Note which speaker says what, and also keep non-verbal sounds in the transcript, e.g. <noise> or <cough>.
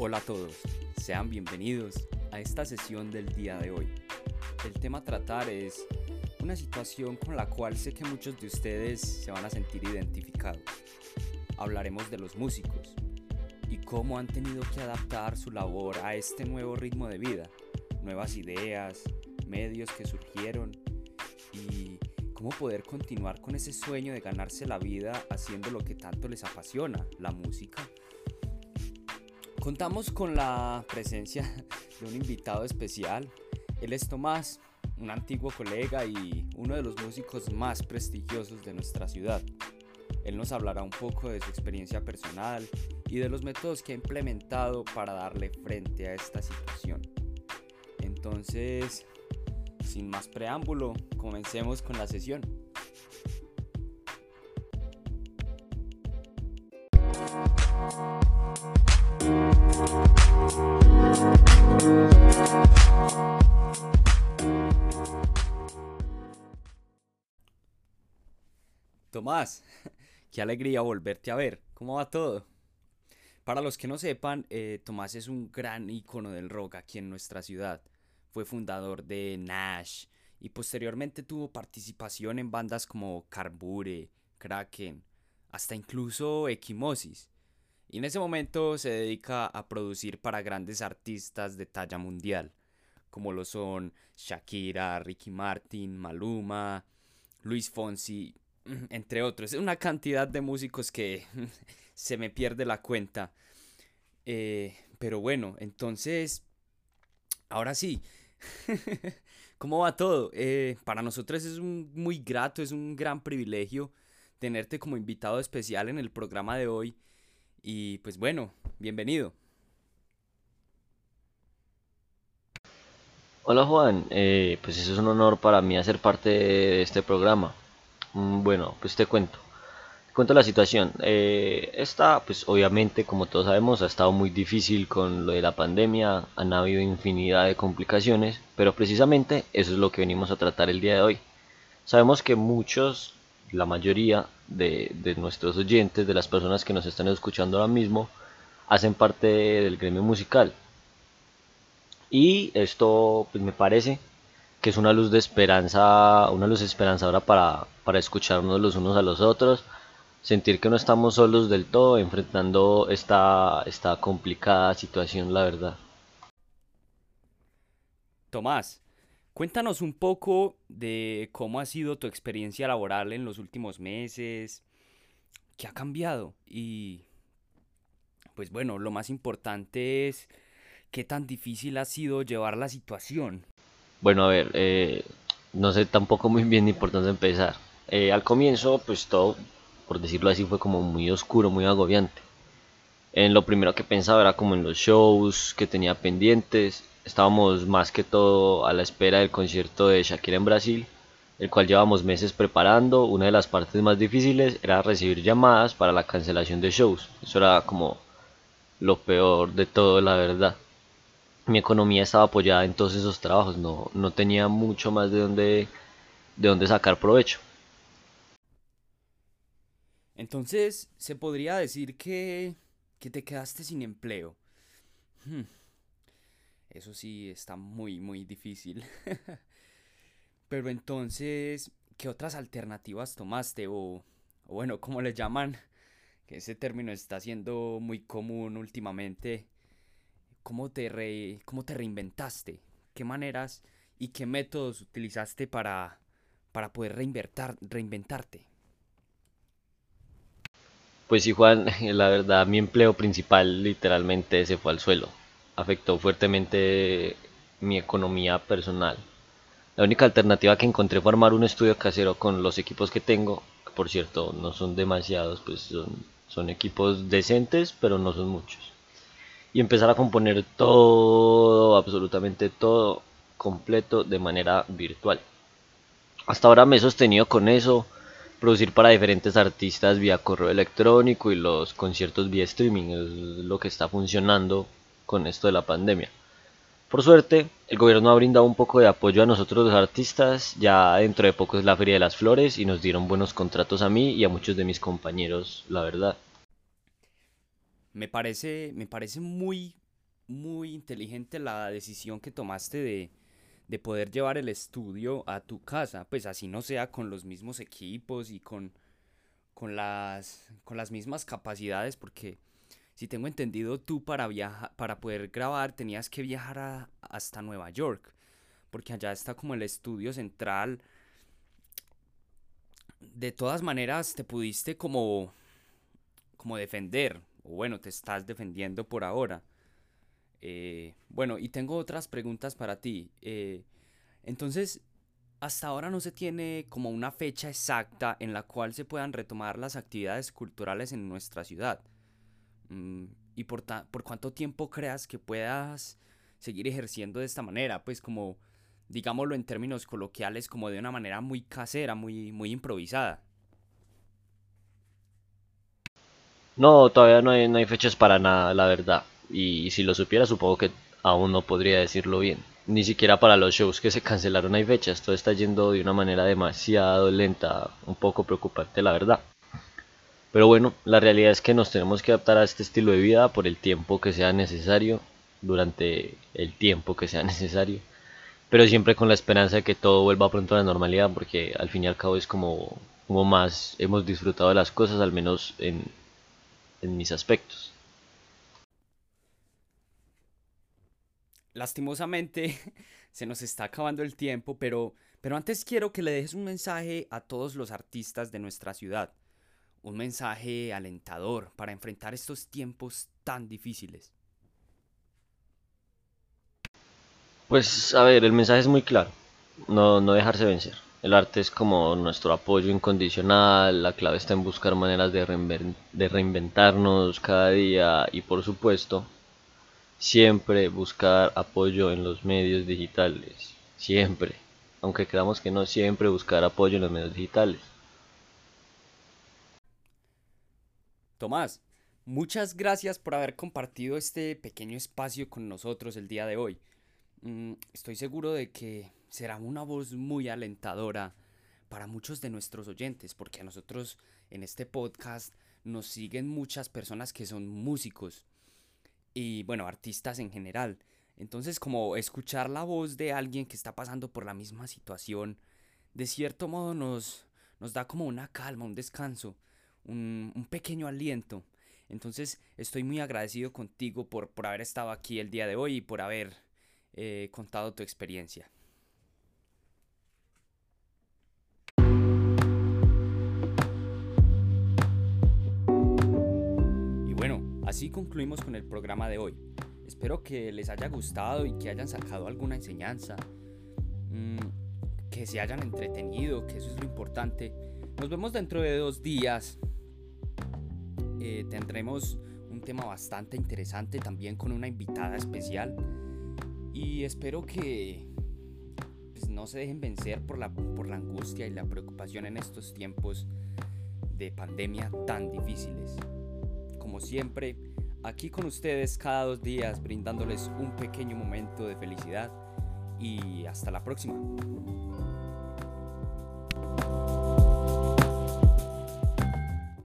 Speaker 1: Hola a todos, sean bienvenidos a esta sesión del día de hoy. El tema a tratar es una situación con la cual sé que muchos de ustedes se van a sentir identificados. Hablaremos de los músicos y cómo han tenido que adaptar su labor a este nuevo ritmo de vida, nuevas ideas, medios que surgieron y cómo poder continuar con ese sueño de ganarse la vida haciendo lo que tanto les apasiona, la música. Contamos con la presencia de un invitado especial. Él es Tomás, un antiguo colega y uno de los músicos más prestigiosos de nuestra ciudad. Él nos hablará un poco de su experiencia personal y de los métodos que ha implementado para darle frente a esta situación. Entonces, sin más preámbulo, comencemos con la sesión. Tomás, <laughs> qué alegría volverte a ver. ¿Cómo va todo? Para los que no sepan, eh, Tomás es un gran ícono del rock aquí en nuestra ciudad. Fue fundador de Nash y posteriormente tuvo participación en bandas como Carbure, Kraken, hasta incluso Equimosis. Y en ese momento se dedica a producir para grandes artistas de talla mundial, como lo son Shakira, Ricky Martin, Maluma, Luis Fonsi, entre otros. Es una cantidad de músicos que <laughs> se me pierde la cuenta. Eh, pero bueno, entonces, ahora sí, <laughs> ¿cómo va todo? Eh, para nosotros es un muy grato, es un gran privilegio tenerte como invitado especial en el programa de hoy y pues bueno, bienvenido.
Speaker 2: Hola Juan, eh, pues eso es un honor para mí hacer parte de este programa. Mm, bueno, pues te cuento. Te cuento la situación. Eh, esta, pues obviamente, como todos sabemos, ha estado muy difícil con lo de la pandemia. Han habido infinidad de complicaciones, pero precisamente eso es lo que venimos a tratar el día de hoy. Sabemos que muchos la mayoría de, nuestros oyentes, de las personas que nos están escuchando ahora mismo, hacen parte del gremio musical. Y esto pues me parece que es una luz de esperanza, una luz esperanzadora para, para escucharnos los unos a los otros, sentir que no estamos solos del todo enfrentando esta, esta complicada situación, la verdad.
Speaker 1: Tomás, Cuéntanos un poco de cómo ha sido tu experiencia laboral en los últimos meses, qué ha cambiado y pues bueno, lo más importante es qué tan difícil ha sido llevar la situación.
Speaker 2: Bueno, a ver, eh, no sé tampoco muy bien ni por dónde empezar. Eh, al comienzo, pues todo, por decirlo así, fue como muy oscuro, muy agobiante. En lo primero que pensaba era como en los shows que tenía pendientes Estábamos más que todo a la espera del concierto de Shakira en Brasil, el cual llevamos meses preparando. Una de las partes más difíciles era recibir llamadas para la cancelación de shows. Eso era como lo peor de todo, la verdad. Mi economía estaba apoyada en todos esos trabajos, no, no tenía mucho más de dónde, de sacar provecho.
Speaker 1: Entonces, se podría decir que, que te quedaste sin empleo. Hmm. Eso sí está muy, muy difícil. <laughs> Pero entonces, ¿qué otras alternativas tomaste? O, bueno, ¿cómo le llaman? Que ese término está siendo muy común últimamente. ¿Cómo te, re, cómo te reinventaste? ¿Qué maneras y qué métodos utilizaste para, para poder reinventarte?
Speaker 2: Pues sí, Juan, <laughs> la verdad, mi empleo principal literalmente se fue al suelo afectó fuertemente mi economía personal. La única alternativa que encontré fue armar un estudio casero con los equipos que tengo, que por cierto no son demasiados, pues son, son equipos decentes, pero no son muchos. Y empezar a componer todo, absolutamente todo, completo de manera virtual. Hasta ahora me he sostenido con eso, producir para diferentes artistas vía correo electrónico y los conciertos vía streaming, es lo que está funcionando con esto de la pandemia. Por suerte, el gobierno ha brindado un poco de apoyo a nosotros los artistas, ya dentro de poco es la Feria de las Flores y nos dieron buenos contratos a mí y a muchos de mis compañeros, la verdad.
Speaker 1: Me parece, me parece muy, muy inteligente la decisión que tomaste de, de poder llevar el estudio a tu casa, pues así no sea con los mismos equipos y con, con, las, con las mismas capacidades, porque si tengo entendido, tú para, viajar, para poder grabar tenías que viajar hasta Nueva York, porque allá está como el estudio central. De todas maneras, te pudiste como, como defender, o bueno, te estás defendiendo por ahora. Eh, bueno, y tengo otras preguntas para ti. Eh, entonces, hasta ahora no se tiene como una fecha exacta en la cual se puedan retomar las actividades culturales en nuestra ciudad. Mm, ¿Y por, por cuánto tiempo creas que puedas seguir ejerciendo de esta manera? Pues como, digámoslo en términos coloquiales, como de una manera muy casera, muy, muy improvisada.
Speaker 2: No, todavía no hay, no hay fechas para nada, la verdad. Y, si lo supiera, supongo que aún no podría decirlo bien. Ni siquiera para los shows que se cancelaron hay fechas. Todo está yendo de una manera demasiado lenta, un poco preocupante, la verdad. Pero bueno, la realidad es que nos tenemos que adaptar a este estilo de vida por el tiempo que sea necesario, durante el tiempo que sea necesario. Pero siempre con la esperanza de que todo vuelva pronto a la normalidad, porque al fin y al cabo es como, como más hemos disfrutado de las cosas, al menos en, en mis aspectos.
Speaker 1: lastimosamente <laughs> se nos está acabando el tiempo, pero, pero antes quiero que le dejes un mensaje a todos los artistas de nuestra ciudad. Un mensaje alentador para enfrentar estos tiempos tan difíciles.
Speaker 2: Pues a ver, el mensaje es muy claro. No, no dejarse vencer. El arte es como nuestro apoyo incondicional, la clave está en buscar maneras de, reinventarnos cada día y por supuesto Siempre buscar apoyo en los medios digitales. Siempre. Aunque creamos que no, siempre buscar apoyo en los medios digitales.
Speaker 1: Tomás, muchas gracias por haber compartido este pequeño espacio con nosotros el día de hoy. Mm, estoy seguro de que será una voz muy alentadora para muchos de nuestros oyentes, porque a nosotros en este podcast nos siguen muchas personas que son músicos y bueno, artistas en general. Entonces como escuchar la voz de alguien que está pasando por la misma situación, de cierto modo nos, nos da como una calma, un descanso, un, un pequeño aliento. Entonces estoy muy agradecido contigo por, por haber estado aquí el día de hoy y por haber eh, contado tu experiencia. Así concluimos con el programa de hoy. Espero que les haya gustado y que hayan sacado alguna enseñanza, mm, que se hayan entretenido, que eso es lo importante. Nos vemos dentro de dos días. Eh, tendremos un tema bastante interesante también con una invitada especial. Y espero que pues, no se dejen vencer por la, por la angustia y la preocupación en estos tiempos de pandemia tan difíciles como siempre, aquí con ustedes cada dos días brindándoles un pequeño momento de felicidad y hasta la próxima.